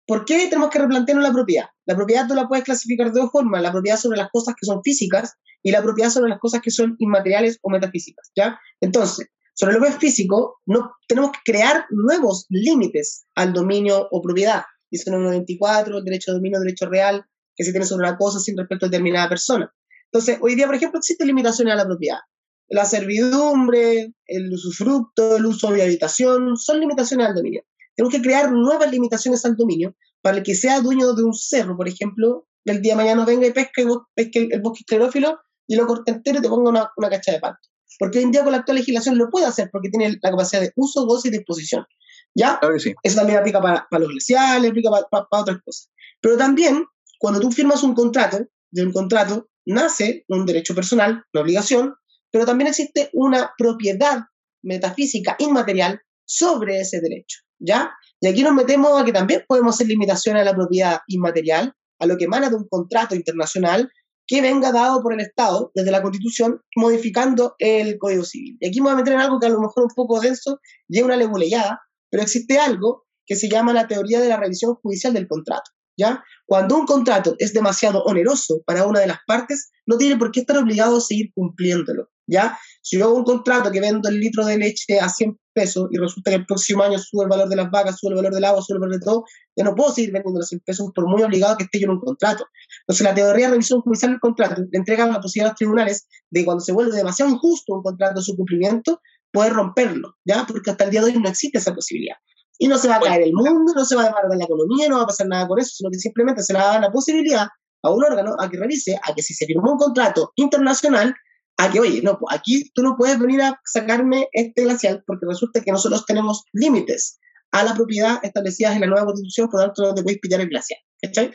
¿Por qué tenemos que replantearnos la propiedad? La propiedad tú la puedes clasificar de dos formas, la propiedad sobre las cosas que son físicas y la propiedad sobre las cosas que son inmateriales o metafísicas, ¿ya? Entonces, sobre lo que es físico, no, tenemos que crear nuevos límites al dominio o propiedad. Dice el 94, el derecho de dominio, el derecho real, que se tiene sobre una cosa sin respecto a determinada persona. Entonces, hoy día, por ejemplo, existen limitaciones a la propiedad. La servidumbre, el usufructo, el uso de habitación, son limitaciones al dominio. Tenemos que crear nuevas limitaciones al dominio para el que sea dueño de un cerro, por ejemplo, el día de mañana venga y pesca, el, bosque esclerófilo y lo corte entero y te ponga una, una cacha de pato. Porque hoy en día con la actual legislación lo puede hacer porque tiene la capacidad de uso, goce y disposición. ¿Ya? Claro que sí. Eso también aplica para, para los glaciales, aplica para, para, otras cosas. Pero también, cuando tú firmas un contrato, de un contrato, nace un derecho personal, una obligación, pero también existe una propiedad metafísica inmaterial sobre ese derecho, ¿ya? Y aquí nos metemos a que también podemos hacer limitaciones a la propiedad inmaterial, a lo que emana de un contrato internacional que venga dado por el Estado desde la Constitución, modificando el Código Civil. Y aquí me voy a meter algo que a lo mejor un poco denso y es una leguleyada, pero existe algo que se llama la teoría de la revisión judicial del contrato. ¿Ya? Cuando un contrato es demasiado oneroso para una de las partes, no tiene por qué estar obligado a seguir cumpliéndolo, ¿ya? Si yo hago un contrato que vendo el litro de leche a 100 pesos y resulta que el próximo año sube el valor de las vacas, sube el valor del agua, sube el valor de todo, ya no puedo seguir vendiendo los 100 pesos por muy obligado que esté yo en un contrato. Entonces, la teoría de revisión judicial del contrato le entrega la posibilidad a los tribunales de cuando se vuelve demasiado injusto un contrato de su cumplimiento, poder romperlo, ¿ya? Porque hasta el día de hoy no existe esa posibilidad. Y no se va a caer el mundo, no se va a desbaratar la economía, no va a pasar nada con eso, sino que simplemente se le da la posibilidad a un órgano a que revise, a que si se firmó un contrato internacional, a que, oye, no, aquí tú no puedes venir a sacarme este glacial porque resulta que nosotros tenemos límites a la propiedad establecidas en la nueva constitución, por lo tanto no te puedes pillar el glacial. ¿Cachai?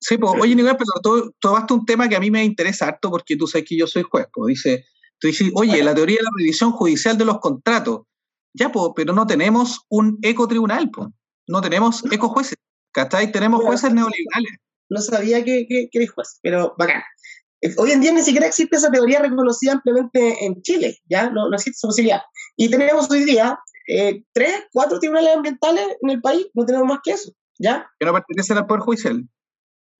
Sí, pues, oye, Nicolás, pero tú tomaste un tema que a mí me interesa harto porque tú sabes que yo soy juez. Pues, dice, tú dices, oye, la teoría de la revisión judicial de los contratos. Ya, pero no tenemos un ecotribunal, pues. no tenemos ecojueces, ¿cachai? Tenemos jueces neoliberales. No sabía que, que, que eres juez, pero bacán. Hoy en día ni siquiera existe esa teoría reconocida ampliamente en Chile, ¿ya? No, no existe esa posibilidad. Y tenemos hoy día eh, tres, cuatro tribunales ambientales en el país, no tenemos más que eso, ¿ya? Que no pertenecen al Poder Judicial.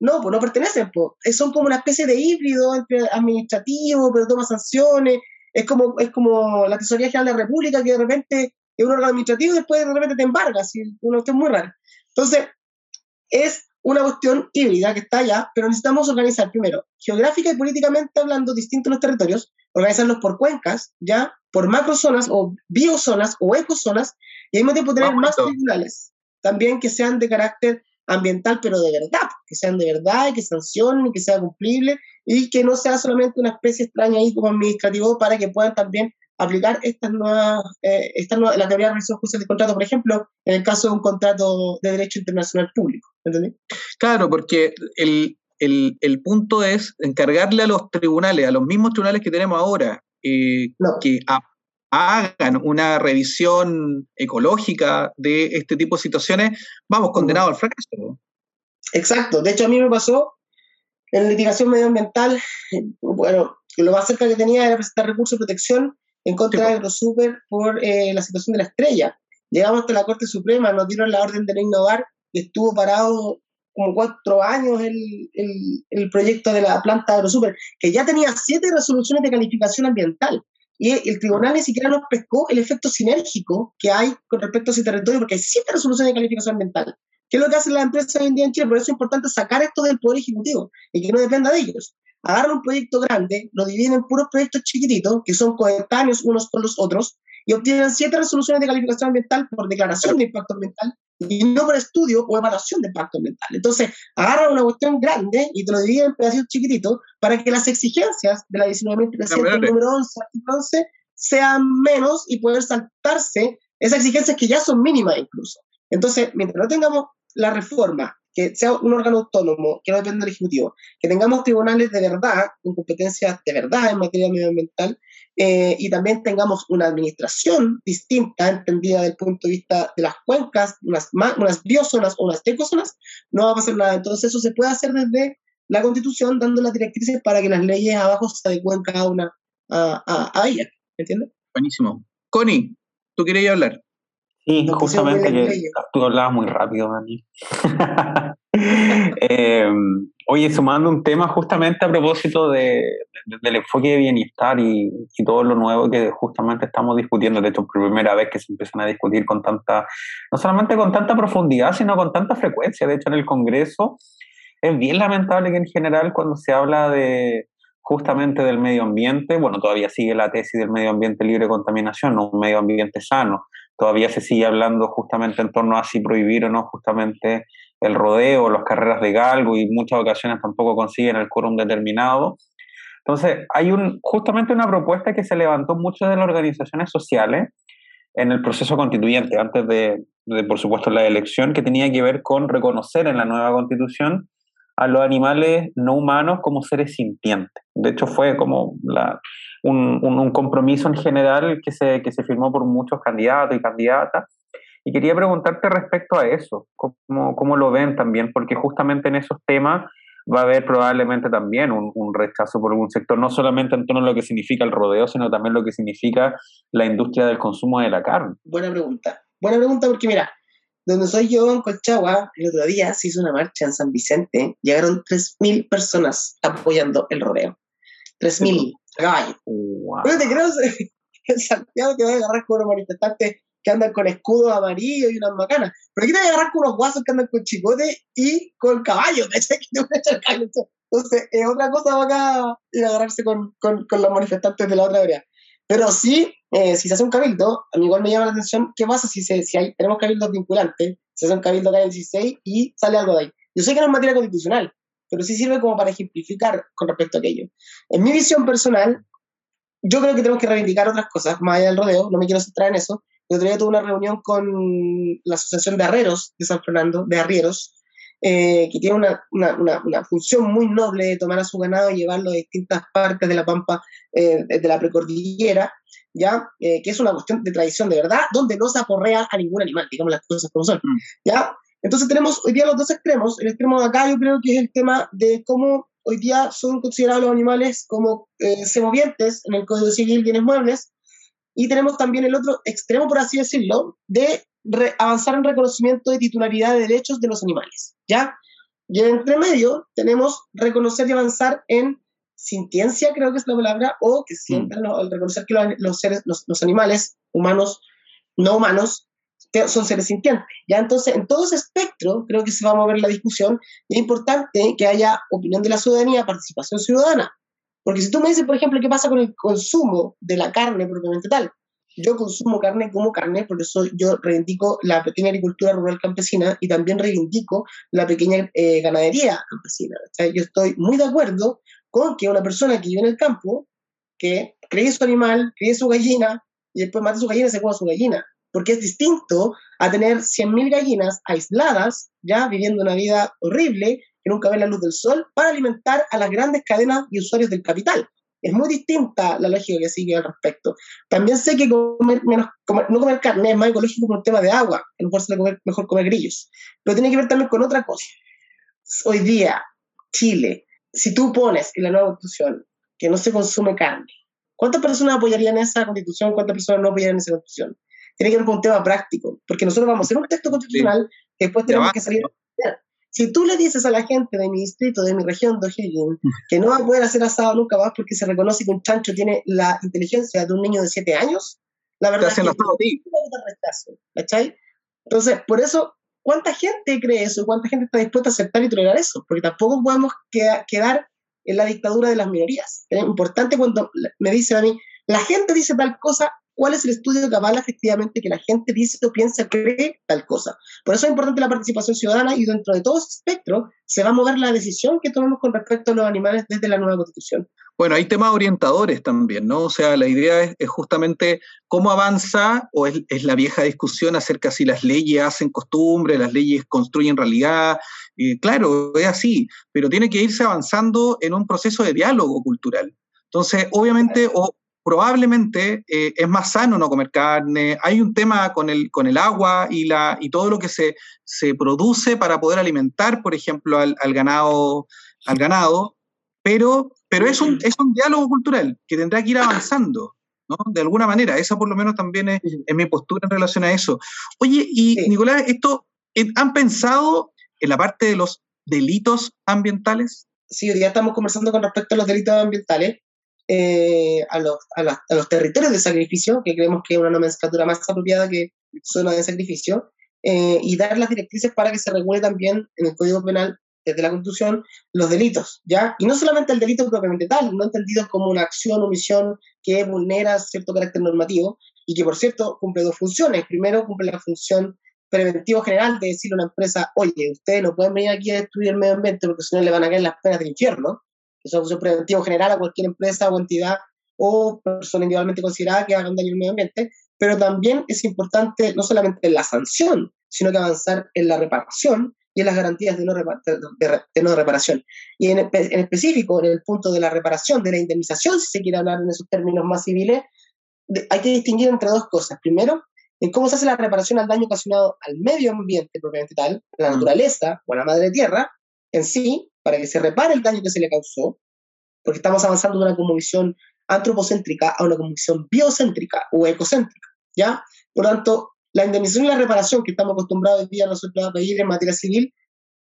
No, pues no pertenecen, pues. Son como una especie de híbrido entre administrativo, pero toma sanciones, es como, es como la Tesorería General de la República, que de repente es un órgano administrativo y después de repente te embarga, así, una cuestión muy rara. Entonces, es una cuestión híbrida que está allá, pero necesitamos organizar primero, geográfica y políticamente hablando, distintos los territorios, organizarlos por cuencas, ya, por macrozonas o biozonas o ecozonas, y al mismo tiempo tener más tribunales, también que sean de carácter ambiental, pero de verdad, que sean de verdad y que sancionen y que sea cumplible y que no sea solamente una especie extraña ahí como administrativo para que puedan también aplicar estas nuevas, eh, la teoría de revisión judicial de contrato, por ejemplo, en el caso de un contrato de derecho internacional público. ¿entendés? Claro, porque el, el, el, punto es encargarle a los tribunales, a los mismos tribunales que tenemos ahora, eh, que hagan una revisión ecológica de este tipo de situaciones, vamos condenados al fracaso. Exacto. De hecho, a mí me pasó en litigación medioambiental, bueno, lo más cerca que tenía era presentar recursos de protección en contra de AgroSuper por eh, la situación de la estrella. Llegamos hasta la Corte Suprema, nos dieron la orden de no innovar y estuvo parado como cuatro años el, el, el proyecto de la planta AgroSuper, que ya tenía siete resoluciones de calificación ambiental y el tribunal ni siquiera nos pescó el efecto sinérgico que hay con respecto a ese territorio, porque hay siete resoluciones de calificación ambiental. ¿Qué es lo que hacen las empresas hoy en día en Chile? Por eso es importante sacar esto del Poder Ejecutivo y que no dependa de ellos. Agarran un proyecto grande, lo dividen en puros proyectos chiquititos, que son coetáneos unos con los otros, y obtienen siete resoluciones de calificación ambiental por declaración de impacto ambiental y no por estudio o evaluación de impacto ambiental. Entonces, agarran una cuestión grande y te lo dividen en pedacitos chiquititos para que las exigencias de la 19.300, número 11, 11, sean menos y poder saltarse esas exigencias que ya son mínimas incluso. Entonces, mientras no tengamos la reforma, que sea un órgano autónomo, que no dependa del Ejecutivo, que tengamos tribunales de verdad, con competencias de verdad en materia medioambiental, eh, y también tengamos una administración distinta, entendida desde el punto de vista de las cuencas, unas, unas biozonas o unas ecozonas, no va a pasar nada. Entonces eso se puede hacer desde la constitución dando las directrices para que las leyes abajo se adecuen cada una a, a, ella. ¿Me entiendes? Buenísimo. Connie, tú querías hablar. Sí, justamente que tú hablabas muy rápido, Dani. eh, oye, sumando un tema justamente a propósito de, del enfoque de bienestar y, y, todo lo nuevo que justamente estamos discutiendo, de hecho, por primera vez que se empiezan a discutir con tanta, no solamente con tanta profundidad, sino con tanta frecuencia. De hecho, en el Congreso es bien lamentable que en general cuando se habla de justamente del medio ambiente, bueno, todavía sigue la tesis del medio ambiente libre de contaminación, un medio ambiente sano, todavía se sigue hablando justamente en torno a si prohibir o no justamente el rodeo, las carreras de galgo y muchas ocasiones tampoco consiguen el quórum determinado. Entonces, hay justamente una propuesta que se levantó muchas de las organizaciones sociales en el proceso constituyente, antes de, de, por supuesto, la elección, que tenía que ver con reconocer en la nueva constitución a los animales no humanos como seres sintientes. De hecho, fue como un, compromiso en general que se, que se firmó por muchos candidatos y candidatas. Y quería preguntarte respecto a eso, cómo, cómo lo ven también, porque justamente en esos temas va a haber probablemente también un, un, rechazo por algún sector, no solamente en torno a lo que significa el rodeo, sino también lo que significa la industria del consumo de la carne. Buena pregunta. Buena pregunta porque mira, donde soy yo, en Colchagua, el otro día se hizo una marcha en San Vicente, llegaron 3.000 personas apoyando el rodeo. 3.000 caballos. Wow. ¿No te creo? En Santiago te va a agarrar con unos manifestantes que andan con escudos amarillos y unas macanas. Pero aquí te va a agarrar con unos guasos que andan con chicote y con caballos. Entonces, es otra cosa acá ir a agarrarse con, con, con los manifestantes de la otra área. Pero sí, eh, si se hace un cabildo, a mí igual me llama la atención qué pasa si, se, si hay, tenemos cabildos vinculantes, se hace un cabildo acá en el 16 y sale algo de ahí. Yo sé que no es materia constitucional, pero sí sirve como para ejemplificar con respecto a aquello. En mi visión personal, yo creo que tenemos que reivindicar otras cosas, más allá del rodeo, no me quiero centrar en eso. El otro día tuve una reunión con la Asociación de Arreros de San Fernando, de Arrieros, eh, que tiene una, una, una, función muy noble de tomar a su ganado y llevarlo a distintas partes de la pampa eh, de la precordillera, ¿ya? Eh, que es una cuestión de tradición de verdad, donde no se aporrea a ningún animal, digamos las cosas como son, mm. ¿ya? Entonces tenemos hoy día los dos extremos. El extremo de acá yo creo que es el tema de cómo hoy día son considerados los animales como eh, semovientes en el Código Civil, bienes muebles, y tenemos también el otro extremo, por así decirlo, de avanzar en reconocimiento de titularidad de derechos de los animales, ¿ya? Y en entre medio tenemos reconocer y avanzar en sintiencia, creo que es la palabra, o que sientan, mm. reconocer que los, seres, los, los, animales humanos, no humanos, son seres sintientes. Ya entonces, en todo ese espectro, creo que se va a mover la discusión y es importante que haya opinión de la ciudadanía, participación ciudadana. Porque si tú me dices, por ejemplo, qué pasa con el consumo de la carne propiamente tal, yo consumo carne como carne, por eso yo reivindico la pequeña agricultura rural campesina y también reivindico la pequeña eh, ganadería campesina. O sea, yo estoy muy de acuerdo con que una persona que vive en el campo, que críe su animal, críe su gallina y después mate su gallina y se coma su gallina. Porque es distinto a tener 100.000 gallinas aisladas, ya viviendo una vida horrible, que nunca ven la luz del sol, para alimentar a las grandes cadenas y usuarios del capital. Es muy distinta la lógica que sigue al respecto. También sé que comer menos, no comer carne es más ecológico por un tema de agua, que mejor se comer, mejor comer grillos. Pero tiene que ver también con otra cosa. Hoy día, Chile, si tú pones en la nueva constitución que no se consume carne, ¿cuántas personas apoyarían esa constitución? ¿Cuántas personas no apoyarían esa constitución? Tiene que ver con un tema práctico, porque nosotros vamos a hacer un texto constitucional que después tenemos que salir si tú le dices a la gente de mi distrito, de mi región de O'Higgins, que no va a poder hacer asado nunca más porque se reconoce que un chancho tiene la inteligencia de un niño de 7 años, la verdad es que rechazo, ¿cachai? Entonces, por eso, ¿cuánta gente cree eso? ¿Cuánta gente está dispuesta a aceptar y tolerar eso? Porque tampoco podemos quedar en la dictadura de las minorías. Es importante cuando me dicen a mí, la gente dice tal cosa, cuál es el estudio que avala efectivamente que la gente dice o piensa, cree tal cosa. Por eso es importante la participación ciudadana y dentro de todo ese espectro se va a mover la decisión que tomemos con respecto a los animales desde la nueva constitución. Bueno, hay temas orientadores también, ¿no? O sea, la idea es, justamente cómo avanza, o es, es, la vieja discusión acerca si las leyes hacen costumbre, las leyes construyen realidad. Claro, es así, pero tiene que irse avanzando en un proceso de diálogo cultural. Entonces, obviamente, o, probablemente eh, es más sano no comer carne. Hay un tema con el, con el agua y, la, y todo lo que se, se produce para poder alimentar, por ejemplo, al, ganado al ganado, pero, pero es, un, es un diálogo cultural que tendrá que ir avanzando. ¿no? De alguna manera, esa por lo menos también es, mi postura en relación a eso. Oye, y Nicolás, esto, eh, ¿han pensado en la parte de los delitos ambientales? Sí, hoy día estamos conversando con respecto a los delitos ambientales, eh, a, los, a, los, territorios de sacrificio, que creemos que es una nomenclatura más apropiada que zona de sacrificio, eh, y dar las directrices para que se regule también en el Código Penal desde la Constitución los delitos, ¿ya? Y no solamente el delito propiamente tal, no entendido como una acción o omisión que vulnera cierto carácter normativo y que, por cierto, cumple dos funciones. Primero, cumple la función preventivo general de decirle a una empresa, oye, ustedes no pueden venir aquí a destruir el medio ambiente porque si no le van a caer las penas del infierno. Es una función preventivo general a cualquier empresa o entidad o persona individualmente considerada que hagan daño al medio ambiente, pero también es importante no solamente la sanción, sino que avanzar en la reparación y en las garantías de no, de, no reparación. Y en, en, específico, en el punto de la reparación, de la indemnización, si se quiere hablar en esos términos más civiles, hay que distinguir entre dos cosas. Primero, en cómo se hace la reparación al daño ocasionado al medio ambiente propiamente tal, a la mm. naturaleza o a la madre tierra en sí, para que se repare el daño que se le causó, porque estamos avanzando de una cosmovisión antropocéntrica a una cosmovisión biocéntrica o ecocéntrica, ¿ya? Por tanto, la indemnización y la reparación que estamos acostumbrados hoy día nosotros a pedir en materia civil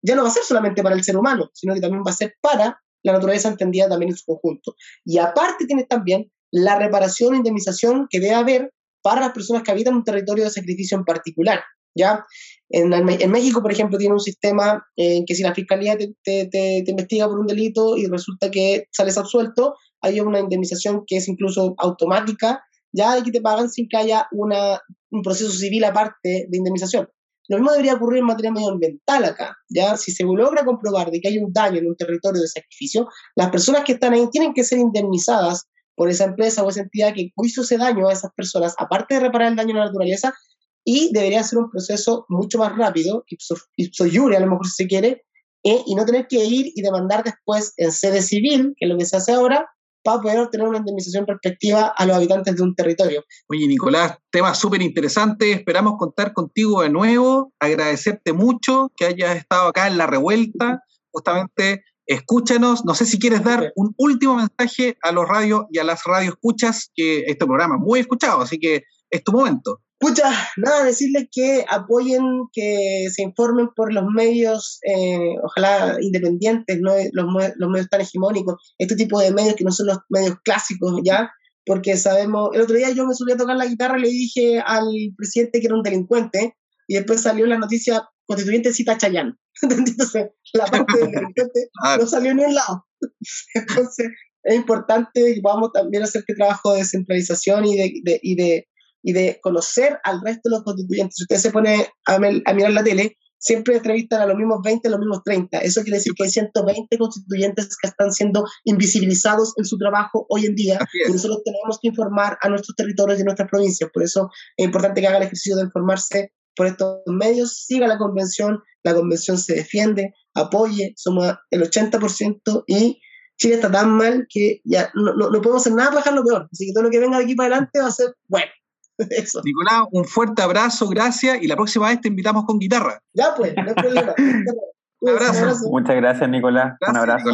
ya no va a ser solamente para el ser humano, sino que también va a ser para la naturaleza entendida también en su conjunto. Y aparte tiene también la reparación e indemnización que debe haber para las personas que habitan un territorio de sacrificio en particular. ¿ya? En, México, por ejemplo, tiene un sistema en que si la fiscalía te, investiga por un delito y resulta que sales absuelto, hay una indemnización que es incluso automática, ya de que te pagan sin que haya un proceso civil aparte de indemnización. Lo mismo debería ocurrir en materia medioambiental acá, ¿ya? Si se logra comprobar de que hay un daño en un territorio de sacrificio, las personas que están ahí tienen que ser indemnizadas por esa empresa o esa entidad que hizo ese daño a esas personas, aparte de reparar el daño a la naturaleza, y debería ser un proceso mucho más rápido, ipso, ipso a lo mejor si se quiere, eh, y no tener que ir y demandar después en sede civil, que es lo que se hace ahora, para poder obtener una indemnización respectiva a los habitantes de un territorio. Oye, Nicolás, tema súper interesante. Esperamos contar contigo de nuevo. Agradecerte mucho que hayas estado acá en la revuelta. Justamente escúchanos. No sé si quieres dar un último mensaje a los radios y a las radioescuchas, que este programa es muy escuchado, así que es tu momento. Escucha, nada, decirles que apoyen, que se informen por los medios, eh, ojalá independientes, no los, los, medios tan hegemónicos, este tipo de medios que no son los medios clásicos, ¿ya? Porque sabemos, el otro día yo me subí a tocar la guitarra y le dije al presidente que era un delincuente, y después salió la noticia constituyente cita Chayán. Entonces, la parte del delincuente ah. no salió ni un lado. Entonces, es importante que podamos también hacer este trabajo de descentralización y de, y de, y de conocer al resto de los constituyentes. Si usted se pone a, mirar la tele, siempre entrevistan a los mismos 20, a los mismos 30. Eso quiere decir que hay 120 constituyentes que están siendo invisibilizados en su trabajo hoy en día y nosotros tenemos que informar a nuestros territorios y nuestras provincias. Por eso es importante que haga el ejercicio de informarse por estos medios, siga la convención, la convención se defiende, apoye, somos el 80% y Chile está tan mal que ya no, no, podemos hacer nada para dejarlo peor. Así que todo lo que venga de aquí para adelante va a ser bueno. Eso. Nicolás, un fuerte abrazo, gracias, y la próxima vez te invitamos con guitarra. Ya pues, no hay problema. un, abrazo. Muchas gracias, Nicolás. un abrazo.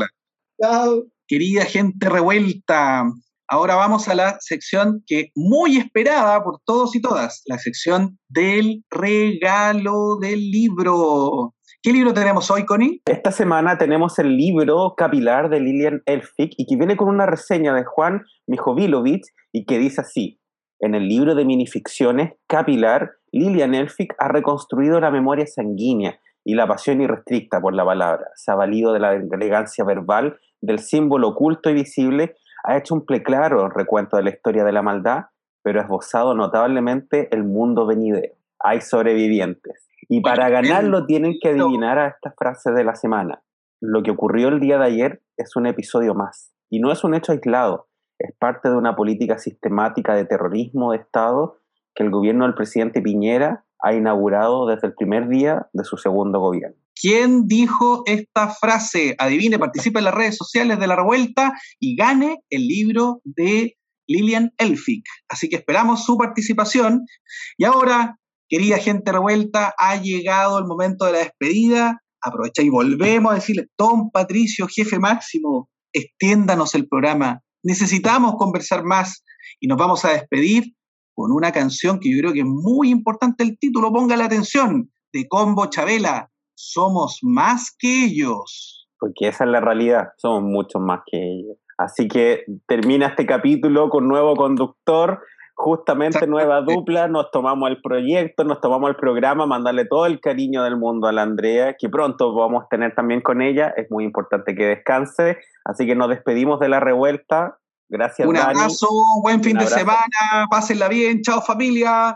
Chao. Querida gente revuelta, Ahora vamos a la sección que muy esperada por todos y todas, la sección del regalo del libro. ¿Qué libro tenemos hoy, Connie? Esta semana tenemos el libro Capilar de Lilian Elfic y que viene con una reseña de Juan Mijovilovich y que dice así. En el libro de minificciones Capilar, Lilian Elfic ha reconstruido la memoria sanguínea y la pasión irrestricta por la palabra. Se ha valido de la elegancia verbal, del símbolo oculto y visible ha hecho un claro recuento de la historia de la maldad, pero ha esbozado notablemente el mundo venidero. Hay sobrevivientes. Y para ganarlo tienen que adivinar a estas frases de la semana. Lo que ocurrió el día de ayer es un episodio más. Y no es un hecho aislado, es parte de una política sistemática de terrorismo de Estado que el gobierno del presidente Piñera ha inaugurado desde el primer día de su segundo gobierno. ¿Quién dijo esta frase? Adivine, participe en las redes sociales de la revuelta y gane el libro de Lilian Elfic. Así que esperamos su participación. Y ahora, querida gente revuelta, ha llegado el momento de la despedida. aprovecha y volvemos a decirle, Don Patricio, jefe máximo, extiéndanos el programa. Necesitamos conversar más y nos vamos a despedir con una canción que yo creo que es muy importante el título, ponga la atención, de Combo Chabela, Somos más que ellos. Porque esa es la realidad, somos mucho más que ellos. Así que termina este capítulo con nuevo conductor, justamente nueva dupla, nos tomamos el proyecto, nos tomamos el programa, mandarle todo el cariño del mundo a la Andrea, que pronto vamos a tener también con ella, es muy importante que descanse, así que nos despedimos de la revuelta. Gracias. Un abrazo, buen fin de semana, pásenla bien, chao familia.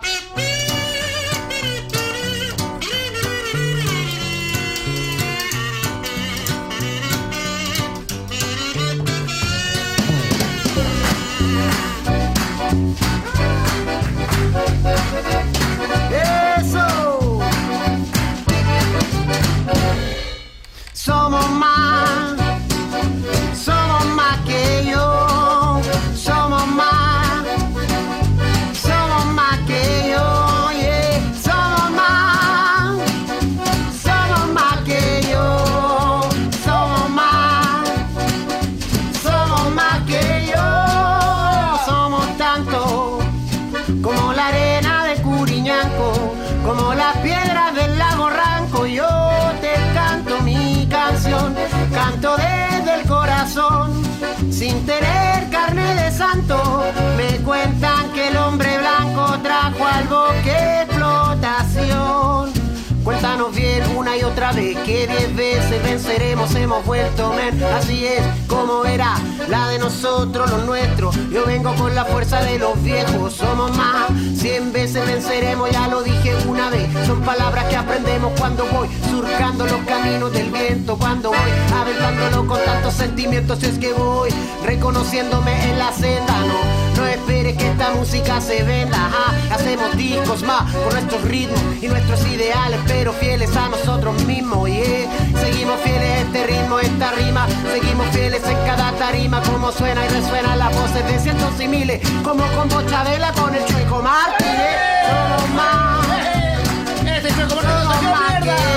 De Bien una y otra vez que diez veces venceremos, hemos vuelto men. Así es como era la de nosotros, los nuestros. Yo vengo con la fuerza de los viejos, somos más. Cien veces venceremos, ya lo dije una vez. Son palabras que aprendemos cuando voy surcando los caminos del viento. Cuando voy aventándolo con tantos sentimientos, es que voy reconociéndome en la senda. No, esperes que esta música se venda. Hacemos discos más con nuestros ritmos y nuestros ideales pero fieles a nosotros mismos, yeah. Seguimos fieles a este ritmo, esta rima, seguimos fieles en cada tarima, como suena y resuena las voces de cientos y miles, como con Bochabela, con el Chueco Martínez, somos más. Chueco somos más